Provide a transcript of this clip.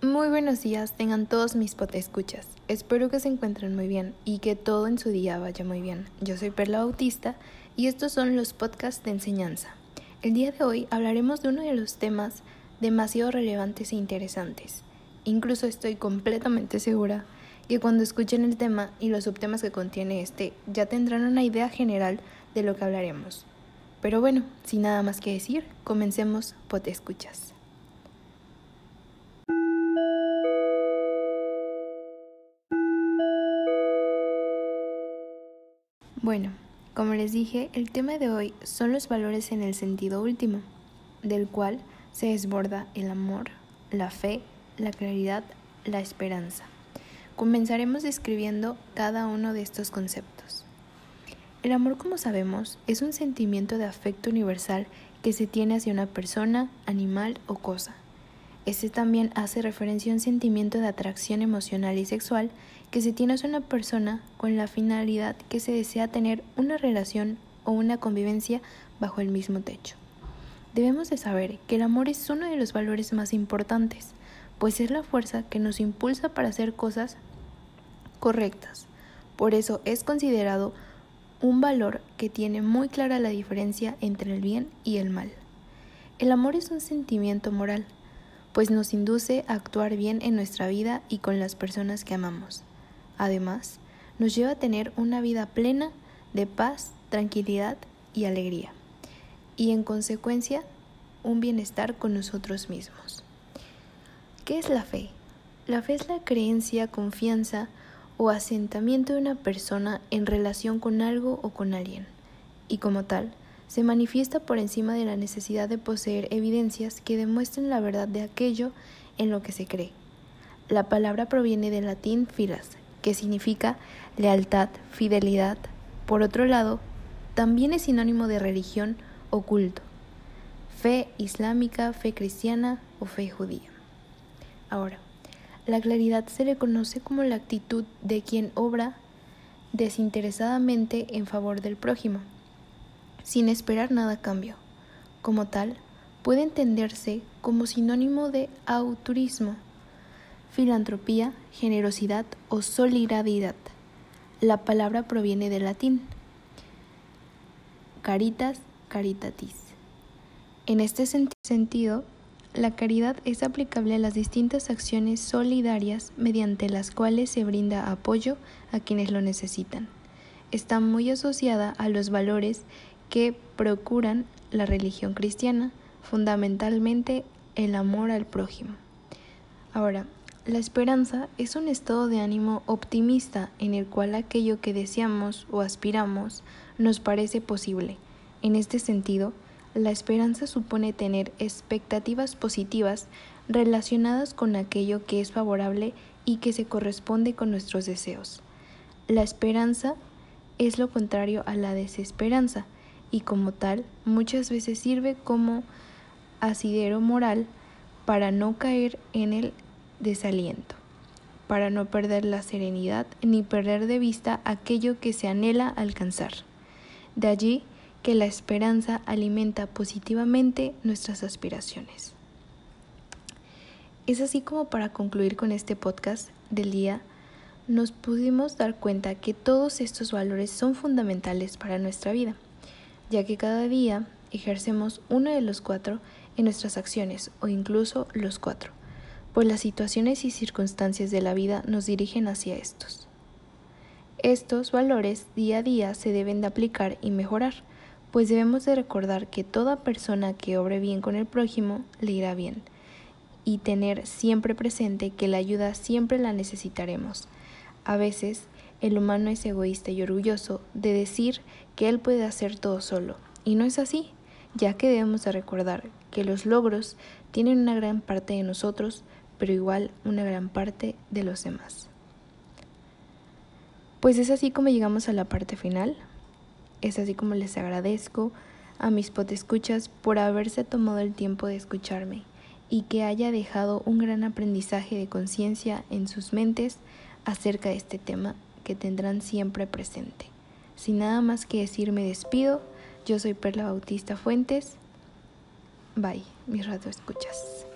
Muy buenos días, tengan todos mis escuchas. Espero que se encuentren muy bien y que todo en su día vaya muy bien. Yo soy Perla Bautista y estos son los podcasts de enseñanza. El día de hoy hablaremos de uno de los temas demasiado relevantes e interesantes. Incluso estoy completamente segura que cuando escuchen el tema y los subtemas que contiene este ya tendrán una idea general de lo que hablaremos. Pero bueno, sin nada más que decir, comencemos escuchas. Bueno, como les dije, el tema de hoy son los valores en el sentido último, del cual se desborda el amor, la fe, la claridad, la esperanza. Comenzaremos describiendo cada uno de estos conceptos. El amor, como sabemos, es un sentimiento de afecto universal que se tiene hacia una persona, animal o cosa. Este también hace referencia a un sentimiento de atracción emocional y sexual que se tiene hacia una persona con la finalidad que se desea tener una relación o una convivencia bajo el mismo techo. Debemos de saber que el amor es uno de los valores más importantes, pues es la fuerza que nos impulsa para hacer cosas correctas. Por eso es considerado un valor que tiene muy clara la diferencia entre el bien y el mal. El amor es un sentimiento moral, pues nos induce a actuar bien en nuestra vida y con las personas que amamos. Además, nos lleva a tener una vida plena de paz, tranquilidad y alegría, y en consecuencia un bienestar con nosotros mismos. ¿Qué es la fe? La fe es la creencia, confianza o asentamiento de una persona en relación con algo o con alguien, y como tal, se manifiesta por encima de la necesidad de poseer evidencias que demuestren la verdad de aquello en lo que se cree. La palabra proviene del latín filas, que significa lealtad, fidelidad. Por otro lado, también es sinónimo de religión o culto, fe islámica, fe cristiana o fe judía. Ahora, la claridad se le conoce como la actitud de quien obra desinteresadamente en favor del prójimo sin esperar nada a cambio. Como tal, puede entenderse como sinónimo de autorismo, filantropía, generosidad o solidaridad. La palabra proviene del latín caritas, caritatis. En este sentido, la caridad es aplicable a las distintas acciones solidarias mediante las cuales se brinda apoyo a quienes lo necesitan. Está muy asociada a los valores que procuran la religión cristiana, fundamentalmente el amor al prójimo. Ahora, la esperanza es un estado de ánimo optimista en el cual aquello que deseamos o aspiramos nos parece posible. En este sentido, la esperanza supone tener expectativas positivas relacionadas con aquello que es favorable y que se corresponde con nuestros deseos. La esperanza es lo contrario a la desesperanza, y como tal muchas veces sirve como asidero moral para no caer en el desaliento, para no perder la serenidad ni perder de vista aquello que se anhela alcanzar. De allí que la esperanza alimenta positivamente nuestras aspiraciones. Es así como para concluir con este podcast del día, nos pudimos dar cuenta que todos estos valores son fundamentales para nuestra vida ya que cada día ejercemos uno de los cuatro en nuestras acciones o incluso los cuatro, pues las situaciones y circunstancias de la vida nos dirigen hacia estos. Estos valores día a día se deben de aplicar y mejorar, pues debemos de recordar que toda persona que obre bien con el prójimo le irá bien, y tener siempre presente que la ayuda siempre la necesitaremos. A veces el humano es egoísta y orgulloso de decir que él puede hacer todo solo, y no es así, ya que debemos de recordar que los logros tienen una gran parte de nosotros, pero igual una gran parte de los demás. Pues es así como llegamos a la parte final. Es así como les agradezco a mis potescuchas por haberse tomado el tiempo de escucharme y que haya dejado un gran aprendizaje de conciencia en sus mentes acerca de este tema que tendrán siempre presente. Sin nada más que decir, me despido. Yo soy Perla Bautista Fuentes. Bye, mis rato escuchas.